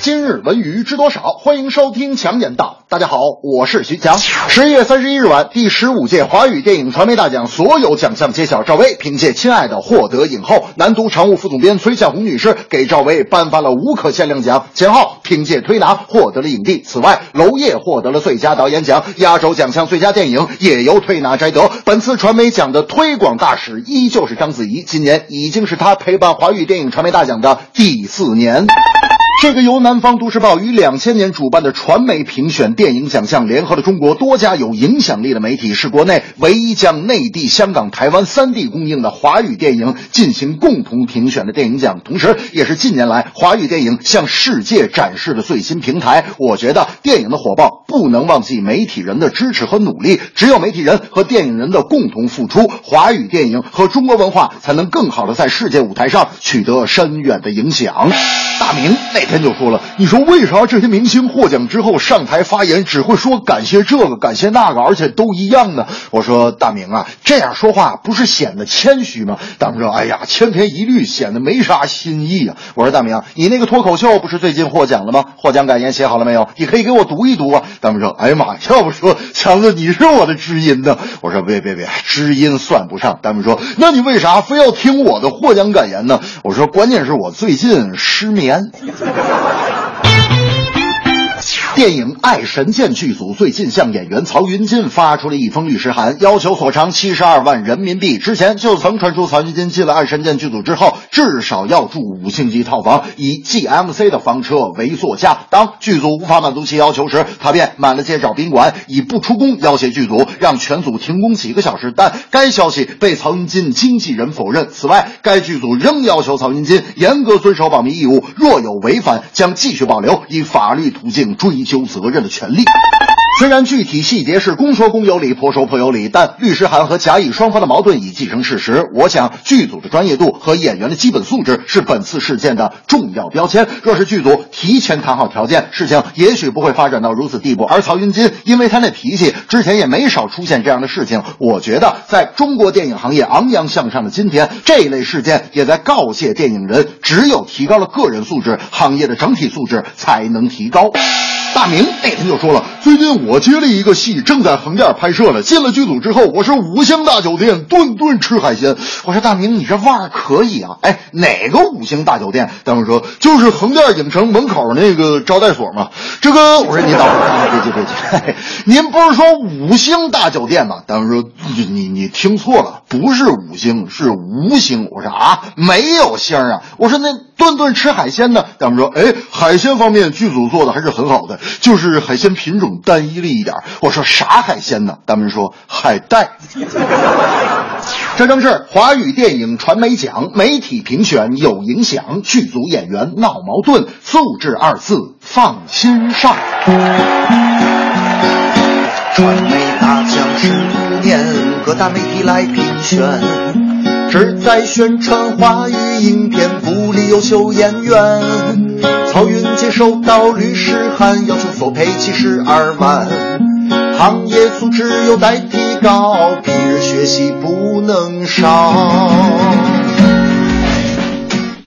今日文娱知多少？欢迎收听强言道。大家好，我是徐强。十一月三十一日晚，第十五届华语电影传媒大奖所有奖项揭晓，赵薇凭借《亲爱的》获得影后。南都常务副总编崔向红女士给赵薇颁发了无可限量奖，钱浩凭借《推拿》获得了影帝。此外，娄烨获得了最佳导演奖，压轴奖项最佳电影也由《推拿》摘得。本次传媒奖的推广大使依旧是章子怡，今年已经是她陪伴华语电影传媒大奖的第四年。这个由南方都市报于两千年主办的传媒评选电影奖项，联合了中国多家有影响力的媒体，是国内唯一将内地、香港、台湾三地供应的华语电影进行共同评选的电影奖，同时也是近年来华语电影向世界展示的最新平台。我觉得电影的火爆不能忘记媒体人的支持和努力，只有媒体人和电影人的共同付出，华语电影和中国文化才能更好的在世界舞台上取得深远的影响。大明那天就说了：“你说为啥这些明星获奖之后上台发言只会说感谢这个感谢那个，而且都一样呢？”我说：“大明啊，这样说话不是显得谦虚吗？”大明说：“哎呀，千篇一律，显得没啥新意啊。”我说：“大明，你那个脱口秀不是最近获奖了吗？获奖感言写好了没有？你可以给我读一读啊。”大明说：“哎呀妈，要不说强子你是我的知音呢。”我说：“别别别，知音算不上。”大明说：“那你为啥非要听我的获奖感言呢？”我说：“关键是我最近失眠。”电影《爱神剑》剧组最近向演员曹云金发出了一封律师函，要求索偿七十二万人民币。之前就曾传出曹云金进了《爱神剑》剧组之后，至少要住五星级套房，以 GMC 的房车为座驾。当剧组无法满足其要求时，他便满了街找宾馆，以不出工要挟剧组，让全组停工几个小时。但该消息被曹云金经纪人否认。此外，该剧组仍要求曹云金严格遵守保密义务，若有违反，将继续保留以法律途径追究责任的权利。虽然具体细节是公说公有理，婆说婆有理，但律师函和甲乙双方的矛盾已既成事实。我想，剧组的专业度和演员的基本素质是本次事件的重要标签。若是剧组提前谈好条件，事情也许不会发展到如此地步。而曹云金，因为他那脾气，之前也没少出现这样的事情。我觉得，在中国电影行业昂扬向上的今天，这一类事件也在告诫电影人：只有提高了个人素质，行业的整体素质才能提高。大明那天就说了，最近我接了一个戏，正在横店拍摄了。进了剧组之后，我是五星大酒店，顿顿吃海鲜。我说大明，你这腕儿可以啊！哎，哪个五星大酒店？大明说就是横店影城门口那个招待所嘛。这个我说您等会儿，别急别急，您不是说五星大酒店吗？大明说你你听错了，不是五星，是无星。我说啊，没有星啊。我说那顿顿吃海鲜呢？大们说哎，海鲜方面剧组做的还是很好的。就是海鲜品种单一了一点我说啥海鲜呢？大们说海带。这正是华语电影传媒奖媒体评选有影响，剧组演员闹矛盾，素质二字放心上。传媒大奖十五年，各大媒体来评选，旨在宣传华语影片，鼓励优秀演员。曹云金收到律师函，要求索赔七十二万，行业素质有待提高，平日学习不能少。